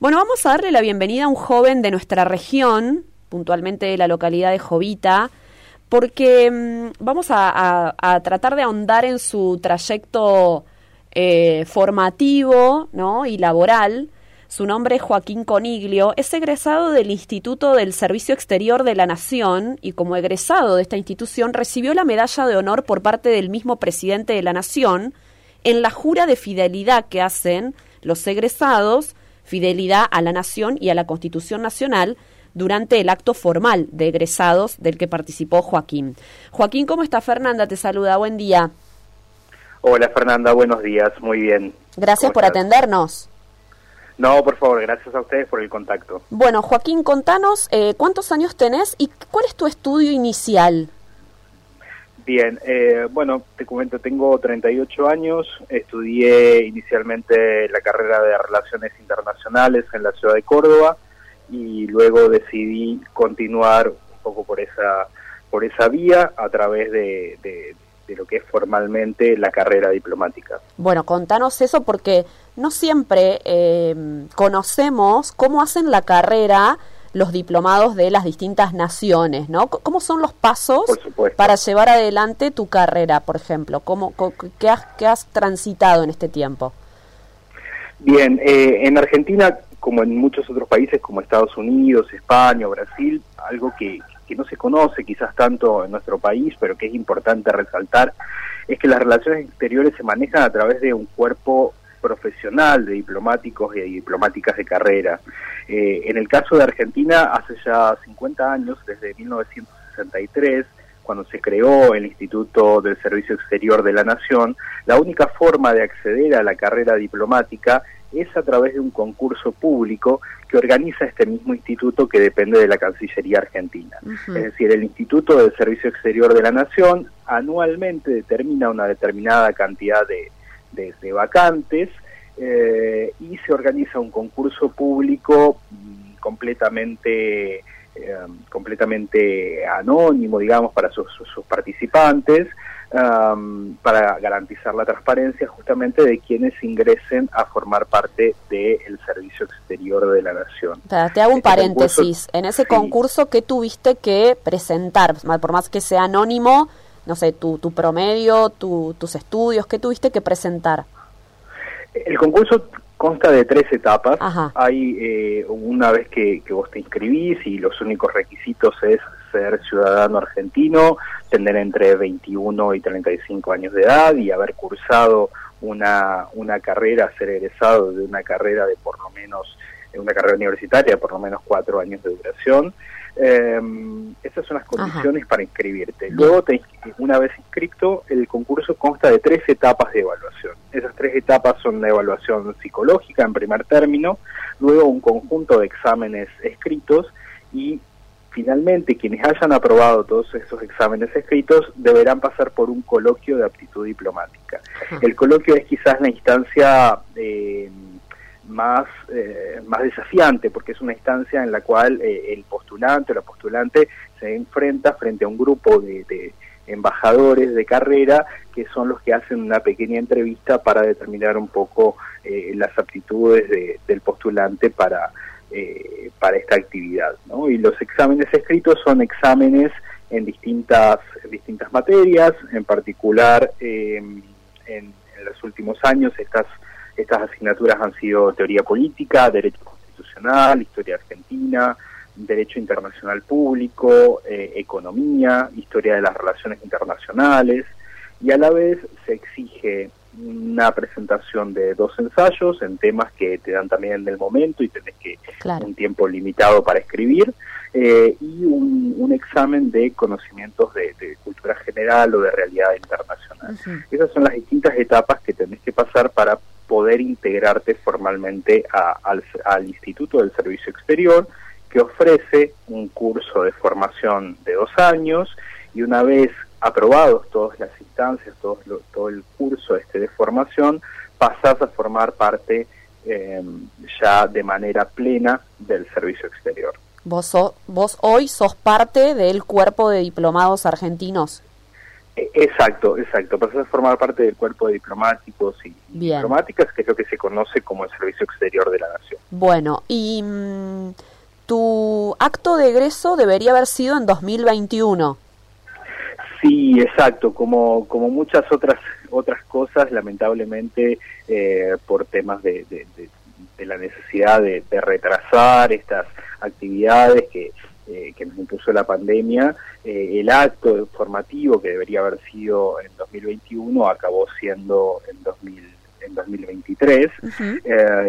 Bueno, vamos a darle la bienvenida a un joven de nuestra región, puntualmente de la localidad de Jovita, porque mm, vamos a, tratar de ahondar en su trayecto eh, formativo ¿no? y laboral. Su nombre es Joaquín Coniglio, es egresado del Instituto del Servicio Exterior de la Nación y como egresado de esta institución recibió la medalla de honor por parte del mismo presidente de la Nación en la jura de fidelidad que hacen los egresados, fidelidad a la Nación y a la Constitución Nacional, durante el acto formal de egresados del que participó Joaquín. Joaquín, ¿cómo está Fernanda? Te saluda, buen día. Hola Fernanda, buenos días, muy bien. Gracias por atendernos. No, por favor, gracias a ustedes por el contacto. Bueno, Joaquín, contanos eh, cuántos años tenés y cuál es tu estudio inicial. Bien, eh, bueno, te comento, tengo 38 años, estudié inicialmente la carrera de Relaciones Internacionales en la ciudad de Córdoba, y luego decidí continuar un poco por esa por esa vía a través de, de, lo que es formalmente la carrera diplomática. Bueno, contanos eso porque no siempre eh, conocemos cómo hacen la carrera los diplomados de las distintas naciones, ¿no? ¿Cómo son los pasos para llevar adelante tu carrera, por ejemplo? ¿Cómo, qué, has, qué has transitado en este tiempo? Bien, eh, en Argentina como en muchos otros países como Estados Unidos, España, Brasil, algo que, no se conoce quizás tanto en nuestro país, pero que es importante resaltar, es que las relaciones exteriores se manejan a través de un cuerpo profesional de diplomáticos y diplomáticas de carrera. Eh, en el caso de Argentina, hace ya 50 años, desde 1963, cuando se creó el Instituto del Servicio Exterior de la Nación, la única forma de acceder a la carrera diplomática es a través de un concurso público que organiza este mismo instituto que depende de la Cancillería Argentina. Es decir, el Instituto del Servicio Exterior de la Nación anualmente determina una determinada cantidad de, vacantes eh, y se organiza un concurso público mm, completamente eh, completamente anónimo, digamos, para sus participantes, para garantizar la transparencia justamente de quienes ingresen a formar parte del servicio exterior de la nación. te hago un este paréntesis. en ese concurso, ¿qué tuviste que presentar? Por más que sea anónimo, no sé, tu, tu promedio, tus estudios, ¿qué tuviste que presentar? El concurso consta de tres etapas. Hay eh, una vez que, que, vos te inscribís y los únicos requisitos es ser ciudadano argentino, tener entre 21 y 35 años de edad y haber cursado una, una carrera, ser egresado de una carrera de por lo menos, una carrera universitaria de por lo menos cuatro años de duración. Eh, esas son las condiciones para inscribirte. Luego, te, una vez inscrito, el concurso consta de tres etapas de evaluación. Esas tres etapas son la evaluación psicológica en primer término, luego un conjunto de exámenes escritos y Finalmente, quienes hayan aprobado todos esos exámenes escritos deberán pasar por un coloquio de aptitud diplomática. El coloquio es quizás la instancia eh, más, eh, más desafiante, porque es una instancia en la cual eh, el postulante o la postulante se enfrenta frente a un grupo de, embajadores de carrera que son los que hacen una pequeña entrevista para determinar un poco las aptitudes del postulante para eh, para esta actividad. ¿no? Y los exámenes escritos son exámenes en distintas, distintas materias, en particular em, en, los últimos años estas, estas asignaturas han sido teoría política, derecho constitucional, historia argentina, derecho internacional público, eh, economía, historia de las relaciones internacionales, y a la vez se exige una presentación de dos ensayos en temas que te dan también del momento y tenés que un tiempo limitado para escribir eh, y un, examen de conocimientes de, cultura general o de realidad internacional. Esas son las distintas etapas que tenés que pasar para poder integrarte formalmente al, Instituto del Servicio Exterior que ofrece un curso de formación de dos años y una vez aprobados todas las instancias, todo, todo el curso este de formación, pasás a formar parte eh, ya de manera plena del servicio exterior. Vos, vos hoy sos parte del cuerpo de diplomados argentinos. E, exacto, exacto. Pasas a formar parte del cuerpo de diplomáticos y diplomáticas, que es lo que se conoce como el Servicio Exterior de la Nación. Bueno, y mm, tu acto de egreso debería haber sido en 2021. Sí, exacto. Como, como muchas otras otras cosas, lamentablemente, eh, por temas de, la necesidad de, retrasar estas actividades que, eh, que nos impuso la pandemia, eh, el acto formativo que debería haber sido en 2021 acabó siendo en 2000 en 2023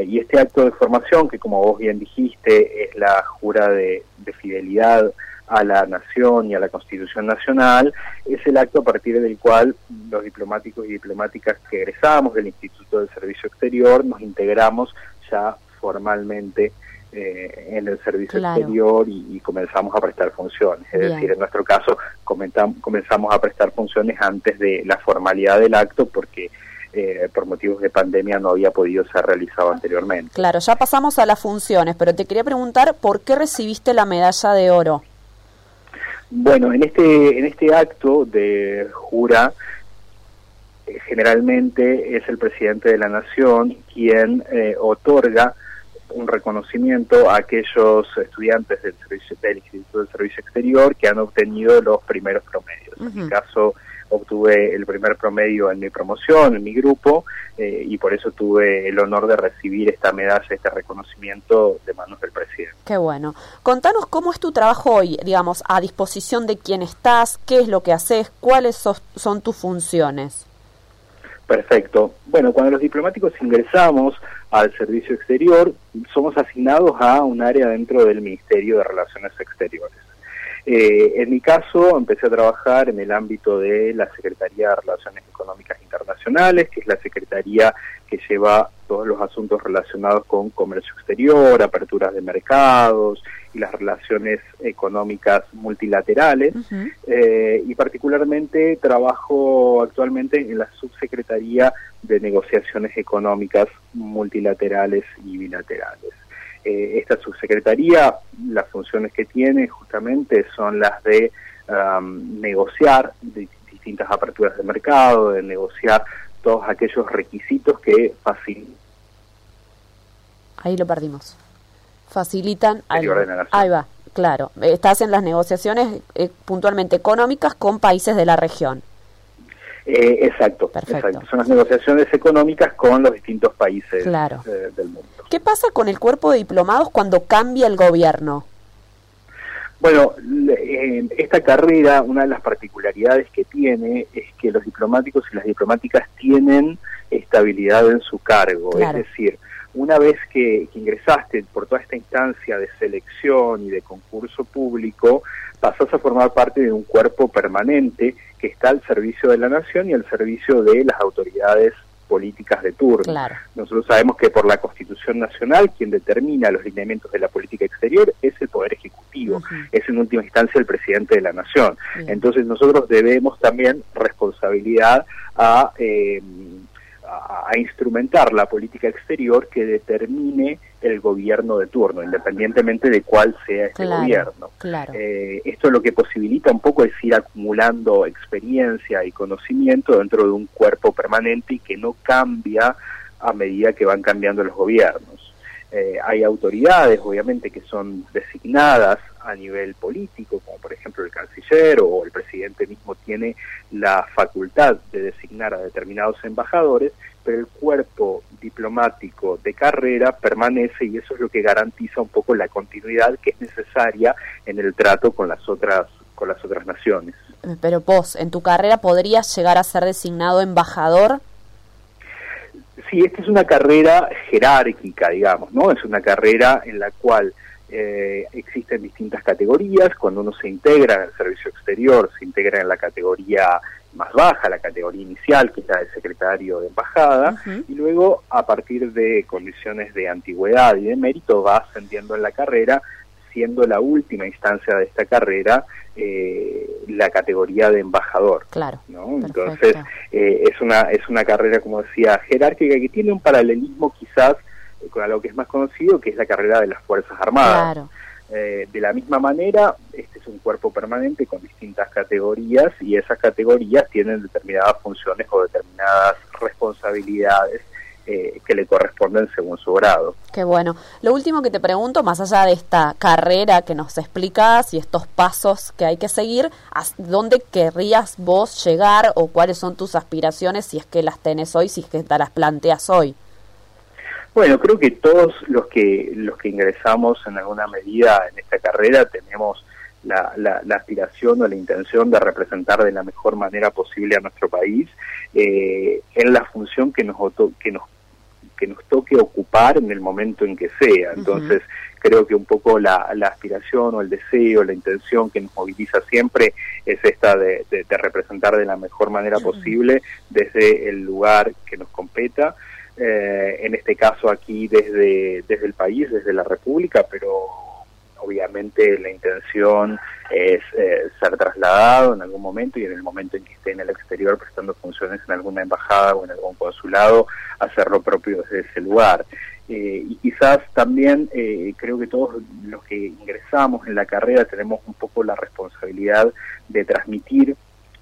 y este acto de formación que como vos bien dijiste es la jura de, de fidelidad a la nación y a la Constitución Nacional, es el acto a partir del cual los diplomáticos y diplomáticas que egresamos del Instituto del Servicio Exterior nos integramos ya formalmente eh, en el servicio exterior y, comenzamos a prestar funciones. Es decir, en nuestro caso comenzamos a prestar funciones antes de la formalidad del acto porque eh, por motivos de pandemia no había podido ser realizado anteriormente. Claro, ya pasamos a las funciones, pero te quería preguntar por qué recibiste la medalla de oro. Bueno, en este, en este acto de jura, eh, generalmente es el presidente de la nación quien eh, otorga un reconocimiento a aquellos estudiantes del, servicio, del Instituto del Servicio Exterior que han obtenido los primeros promedios. En mi caso, obtuve el primer promedio en mi promoción, en mi grupo, eh, y por eso tuve el honor de recibir esta medalla, este reconocimiento de manos del presidente. Qué bueno. Contanos cómo es tu trabajo hoy, digamos, a disposición de quién estás, qué es lo que haces, cuáles son tus funciones. Perfecto. Bueno, cuando los diplomáticos ingresamos al servicio exterior, somos asignados a un área dentro del Ministerio de Relaciones Exteriores. Eh, en mi caso, empecé a trabajar en el ámbito de la Secretaría de Relaciones Económicas Internacionales, que es la secretaría que lleva todos los asuntos relacionados con comercio exterior, aperturas de mercados y las relaciones económicas multilaterales. Eh, y particularmente trabajo actualmente en la subsecretaría de negociaciones económicas multilaterales y bilaterales. Eh, esta subsecretaría, las funciones que tiene justamente son las de negociar distintas aperturas de mercado, de negociar todos aquellos requisitos que facilitan. Ahí lo perdimos. Facilitan. Ahí, ahí va, claro. Estás en las negociaciones eh, puntualmente económicas con países de la región. Eh, exacto, exacto, Son las negociaciones económicas con los distintos países eh, del mundo. ¿Qué pasa con el cuerpo de diplomados cuando cambia el gobierno? Bueno, esta carrera, una de las particularidades que tiene es que los diplomáticos y las diplomáticas tienen estabilidad en su cargo, es decir, una vez que, ingresaste por toda esta instancia de selección y de concurso público, pasas a formar parte de un cuerpo permanente que está al servicio de la nación y al servicio de las autoridades políticas de turno. Nosotros sabemos que por la Constitución Nacional quien determina los lineamientos de la política exterior es el Poder Ejecutivo, es en última instancia el presidente de la Nación. Entonces nosotros debemos también responsabilidad a... Eh, a, instrumentar la política exterior que determine el gobierno de turno, independientemente de cuál sea este gobierno. Eh, esto lo que posibilita un poco es ir acumulando experiencia y conocimiento dentro de un cuerpo permanente y que no cambia a medida que van cambiando los gobiernos. Eh, hay autoridades, obviamente, que son designadas a nivel político, como por ejemplo el canciller o el presidente mismo tiene la facultad de designar a determinados embajadores, pero el cuerpo diplomático de carrera permanece y eso es lo que garantiza un poco la continuidad que es necesaria en el trato con las otras con las otras naciones. Pero vos, en tu carrera podrías llegar a ser designado embajador Sí, esta es una carrera jerárquica, digamos, ¿no? Es una carrera en la cual eh, existen distintas categorías. Cuando uno se integra en el servicio exterior, se integra en la categoría más baja, la categoría inicial, que es la de secretario de embajada, y luego, a partir de condiciones de antigüedad y de mérito, va ascendiendo en la carrera, siendo la última instancia de esta carrera eh, la categoría de embajador. Claro. ¿no? Entonces, eh, es, una, es una carrera, como decía, jerárquica que tiene un paralelismo quizás con algo que es más conocido, que es la carrera de las Fuerzas Armadas. Claro. de la misma manera, este es un cuerpo permanente con distintas categorías y esas categorías tienen determinadas funciones o determinadas responsabilidades eh, que le corresponden según su grado. Qué bueno. Lo último que te pregunto, más allá de esta carrera que nos explicas y estos pasos que hay que seguir, ¿a dónde querrías vos llegar o cuáles son tus aspiraciones si es que las tenés hoy, si es que te las planteas hoy? Bueno, creo que todos los que los que ingresamos en alguna medida en esta carrera tenemos la, la, aspiración o la intención de representar de la mejor manera posible a nuestro país eh, en la función que nos que nos que nos toque ocupar en el momento en que sea. Entonces, creo que un poco la, la, aspiración o el deseo, la intención que nos moviliza siempre es esta de, de, representar de la mejor manera posible desde el lugar que nos competa. Eh, en este caso aquí desde, desde el país, desde la República, pero obviamente la intención es eh, ser trasladado en algún momento y en el momento en que esté en el exterior prestando funciones en alguna embajada o en algún consulado, hacer lo propio desde ese lugar. Eh, y quizás también eh, creo que todos los que ingresamos en la carrera tenemos un poco la responsabilidad de transmitir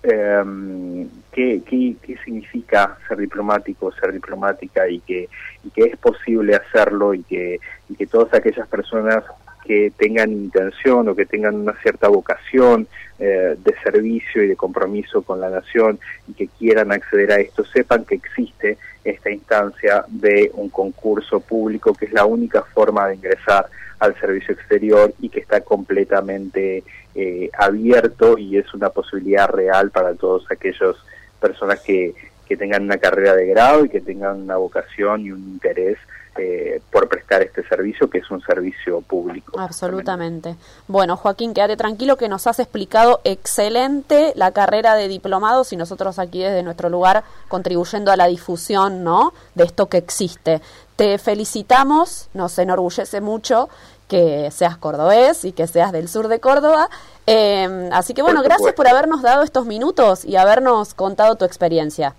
eh, qué, qué, qué, significa ser diplomático, ser diplomática y que, que es posible hacerlo y que, que todas aquellas personas que tengan intención o que tengan una cierta vocación eh, de servicio y de compromiso con la nación y que quieran acceder a esto, sepan que existe esta instancia de un concurso público que es la única forma de ingresar al servicio exterior y que está completamente eh, abierto y es una posibilidad real para todos aquellos personas que, que tengan una carrera de grado y que tengan una vocación y un interés eh, por prestar este servicio, que es un servicio público. Absolutamente. Bueno, Joaquín, quédate tranquilo que nos has explicado excelente la carrera de diplomados y nosotros aquí desde nuestro lugar contribuyendo a la difusión ¿no? de esto que existe. Te felicitamos, nos enorgullece mucho que seas cordobés y que seas del sur de Córdoba. Em, así que bueno, gracias por habernos dado estos minutos y habernos contado tu experiencia.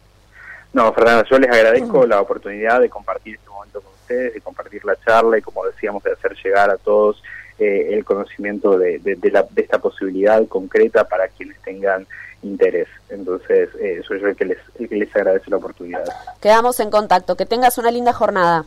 No, Fernanda, yo les agradezco la oportunidad de compartir este momento con de compartir la charla y, como decíamos, de hacer llegar a todos eh, el conocimiento de, de, esta posibilidad concreta para quienes tengan interés. Entonces, eh, soy yo el que, les, el que les agradece la oportunidad. Quedamos en contacto. Que tengas una linda jornada.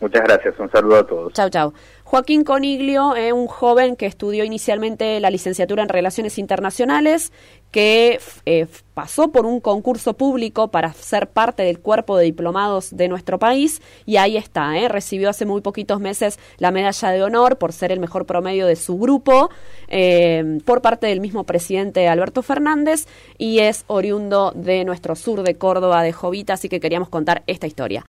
Muchas gracias, un saludo a todos. Chao, chao. Joaquín Coniglio es un joven que estudió inicialmente la licenciatura en Relaciones Internacionales, que eh, pasó por un concurso público para ser parte del cuerpo de diplomados de nuestro país y ahí está, ¿eh? recibió hace muy poquitos meses la medalla de honor por ser el mejor promedio de su grupo eh, por parte del mismo presidente Alberto Fernández y es oriundo de nuestro sur de Córdoba, de Jovita, así que queríamos contar esta historia.